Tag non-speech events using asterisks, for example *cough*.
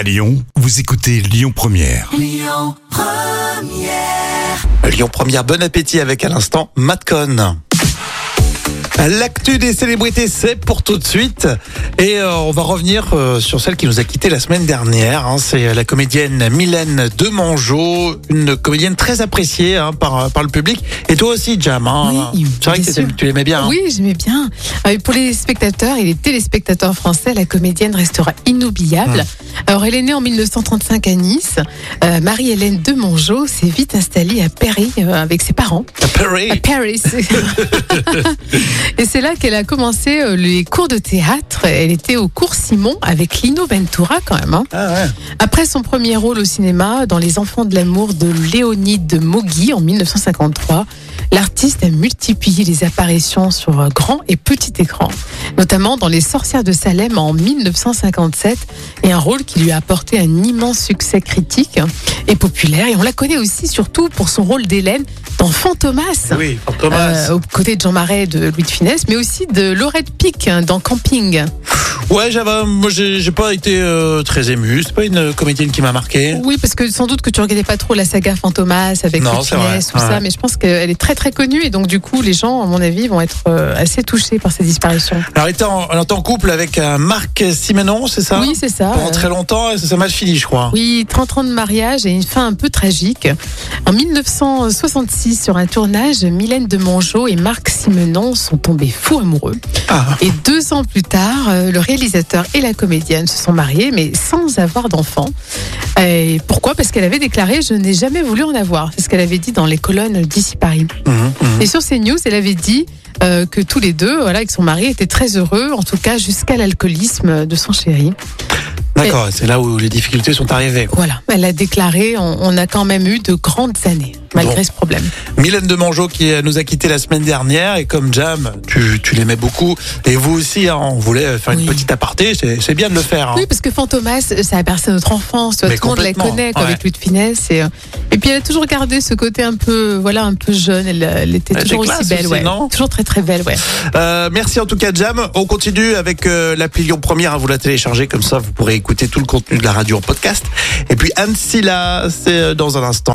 À Lyon, vous écoutez Lyon Première. Lyon Première, bon appétit avec à l'instant Matcon. L'actu des célébrités, c'est pour tout de suite. Et euh, on va revenir euh, sur celle qui nous a quitté la semaine dernière. hein. C'est la comédienne Mylène Demangeau, une comédienne très appréciée hein, par, par le public. Et toi aussi, Jam. hein. Oui, c'est vrai que tu l'aimais bien. Oui, j'aimais bien. Euh, pour les spectateurs et les téléspectateurs français, la comédienne restera inoubliable. Alors, elle est née en 1935 à Nice. Euh, Marie-Hélène Demangeau s'est vite installée à Paris euh, avec ses parents. Perry. À Paris. *laughs* *laughs* et c'est là qu'elle a commencé euh, les cours de théâtre. Elle était au cours Simon avec Lino Ventura quand même. hein. Ah ouais. Après son premier rôle au cinéma dans Les Enfants de l'amour de Léonide de Mogui en 1953, l'artiste a multiplié les apparitions sur grand et petit écran, notamment dans Les Sorcières de Salem en 1957, et un rôle qui lui a apporté un immense succès critique et populaire. Et on la connaît aussi surtout pour son rôle d'Hélène dans Fantomas. Oui, euh, aux côtés de Jean Marais de Louis de Funès, mais aussi de Laurette Pic hein, dans Camping. Ouais, j'avais, moi, j'ai pas été euh, très ému. C'est pas une comédienne qui m'a marqué. Oui, parce que sans doute que tu regardais pas trop la saga Fantomas avec Non, c'est vrai. Tout Ouais. ça, mais je pense qu'elle est très très connue et donc du coup les gens, à mon avis, vont être euh, assez touchés par ces disparitions. Alors, elle était en, elle était en couple avec un Marc Simenon, c'est ça? Oui, c'est ça. Pendant Euh, très longtemps, et ça mal fini, je crois. Oui, 30 ans de mariage et une fin un peu tragique. En 1966, sur un tournage, Mylène de Mongeau et Marc Simenon sont tombés fous amoureux. Ah. Et deux ans plus tard, euh, le réalisateur et la comédienne se sont mariés, mais sans avoir d'enfants. Et pourquoi? Parce qu'elle avait déclaré Je n'ai jamais voulu en avoir. C'est ce qu'elle avait dit dans les colonnes d'ici Paris. Mhm, mhm. Et sur CNews, elle avait dit euh, que tous les deux, voilà, avec son mari, étaient très heureux, en tout cas jusqu'à l'alcoolisme de son chéri. D'accord, c'est là où les difficultés sont arrivées. Voilà, elle a déclaré on, on a quand même eu de grandes années, malgré Bon. ce problème. Mylène de Mangeau qui euh, nous a quitté la semaine dernière et comme Jam, tu, tu l'aimais beaucoup et vous aussi, hein, on voulait faire une Oui. petite aparté. C'est c'est bien de le faire. hein. Oui, parce que Fantomas, ça a bercé notre enfance. tout le monde la connaît ouais. avec Louis de Finesse. Et, euh, et puis elle a toujours gardé ce côté un peu, voilà, un peu jeune. Elle, elle était Elle toujours était aussi belle, aussi, ouais. non Toujours très très belle, ouais. Euh, merci en tout cas Jam. On continue avec euh, l'appli Lyon Première. à Vous la télécharger comme ça, vous pourrez écouter tout le contenu de la radio en podcast. Et puis Anne Silla, c'est euh, dans un instant.